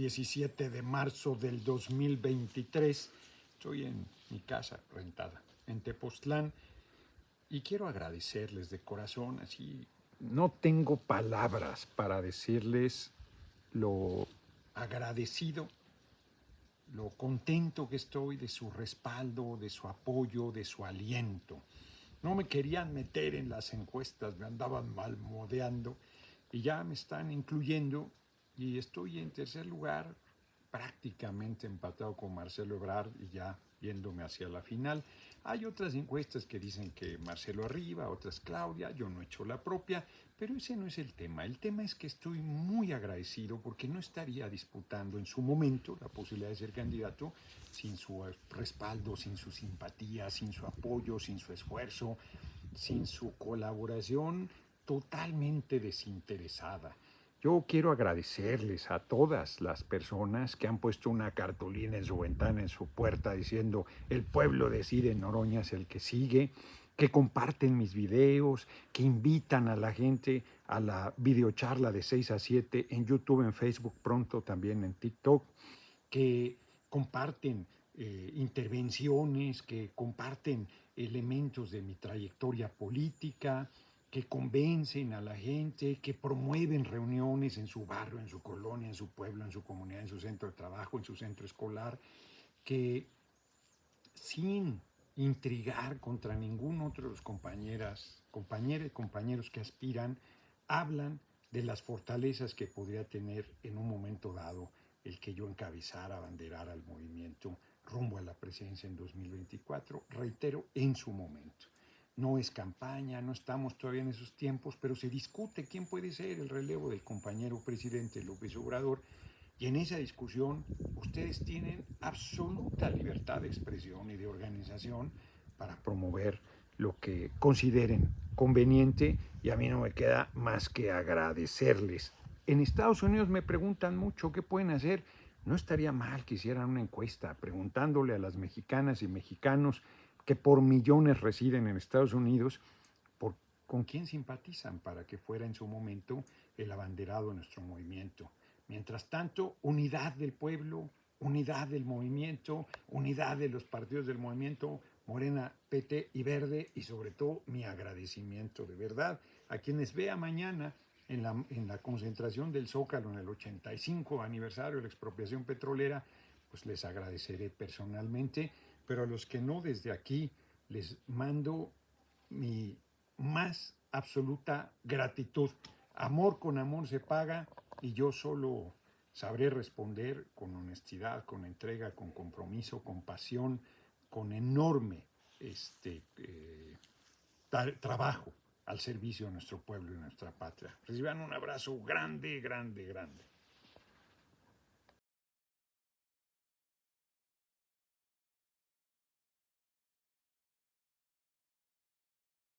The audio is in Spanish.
17 de marzo del 2023. Estoy en mi casa rentada, en Tepoztlán, y quiero agradecerles de corazón, así no tengo palabras para decirles lo agradecido, lo contento que estoy de su respaldo, de su apoyo, de su aliento. No me querían meter en las encuestas, me andaban malmodeando y ya me están incluyendo y estoy en tercer lugar, prácticamente empatado con Marcelo Ebrard y ya yéndome hacia la final. Hay otras encuestas que dicen que Marcelo arriba, otras Claudia, yo no he hecho la propia, pero ese no es el tema. El tema es que estoy muy agradecido porque no estaría disputando en su momento la posibilidad de ser candidato sin su respaldo, sin su simpatía, sin su apoyo, sin su esfuerzo, sin su colaboración totalmente desinteresada. Yo quiero agradecerles a todas las personas que han puesto una cartulina en su ventana, en su puerta, diciendo el pueblo decide, Noroña es el que sigue, que comparten mis videos, que invitan a la gente a la videocharla de 6 a 7 en YouTube, en Facebook, pronto también en TikTok, que comparten eh, intervenciones, que comparten elementos de mi trayectoria política, que convencen a la gente, que promueven reuniones en su barrio, en su colonia, en su pueblo, en su comunidad, en su centro de trabajo, en su centro escolar, que sin intrigar contra ningún otro de los compañeras, compañeras y compañeros que aspiran, hablan de las fortalezas que podría tener en un momento dado el que yo encabezara, abanderara al movimiento rumbo a la presidencia en 2024, reitero, en su momento. No es campaña, no estamos todavía en esos tiempos, pero se discute quién puede ser el relevo del compañero presidente López Obrador. Y en esa discusión ustedes tienen absoluta libertad de expresión y de organización para promover lo que consideren conveniente y a mí no me queda más que agradecerles. En Estados Unidos me preguntan mucho qué pueden hacer. No estaría mal que hicieran una encuesta preguntándole a las mexicanas y mexicanos que por millones residen en Estados Unidos, con quién simpatizan para que fuera en su momento el abanderado de nuestro movimiento. Mientras tanto, unidad del pueblo, unidad del movimiento, unidad de los partidos del movimiento, Morena, PT y Verde, y sobre todo mi agradecimiento de verdad a quienes vea mañana en la, en la concentración del Zócalo en el 85 aniversario de la expropiación petrolera, pues les agradeceré personalmente pero a los que no desde aquí les mando mi más absoluta gratitud. Amor con amor se paga y yo solo sabré responder con honestidad, con entrega, con compromiso, con pasión, con enorme este, eh, trabajo al servicio de nuestro pueblo y nuestra patria. Reciban un abrazo grande, grande, grande.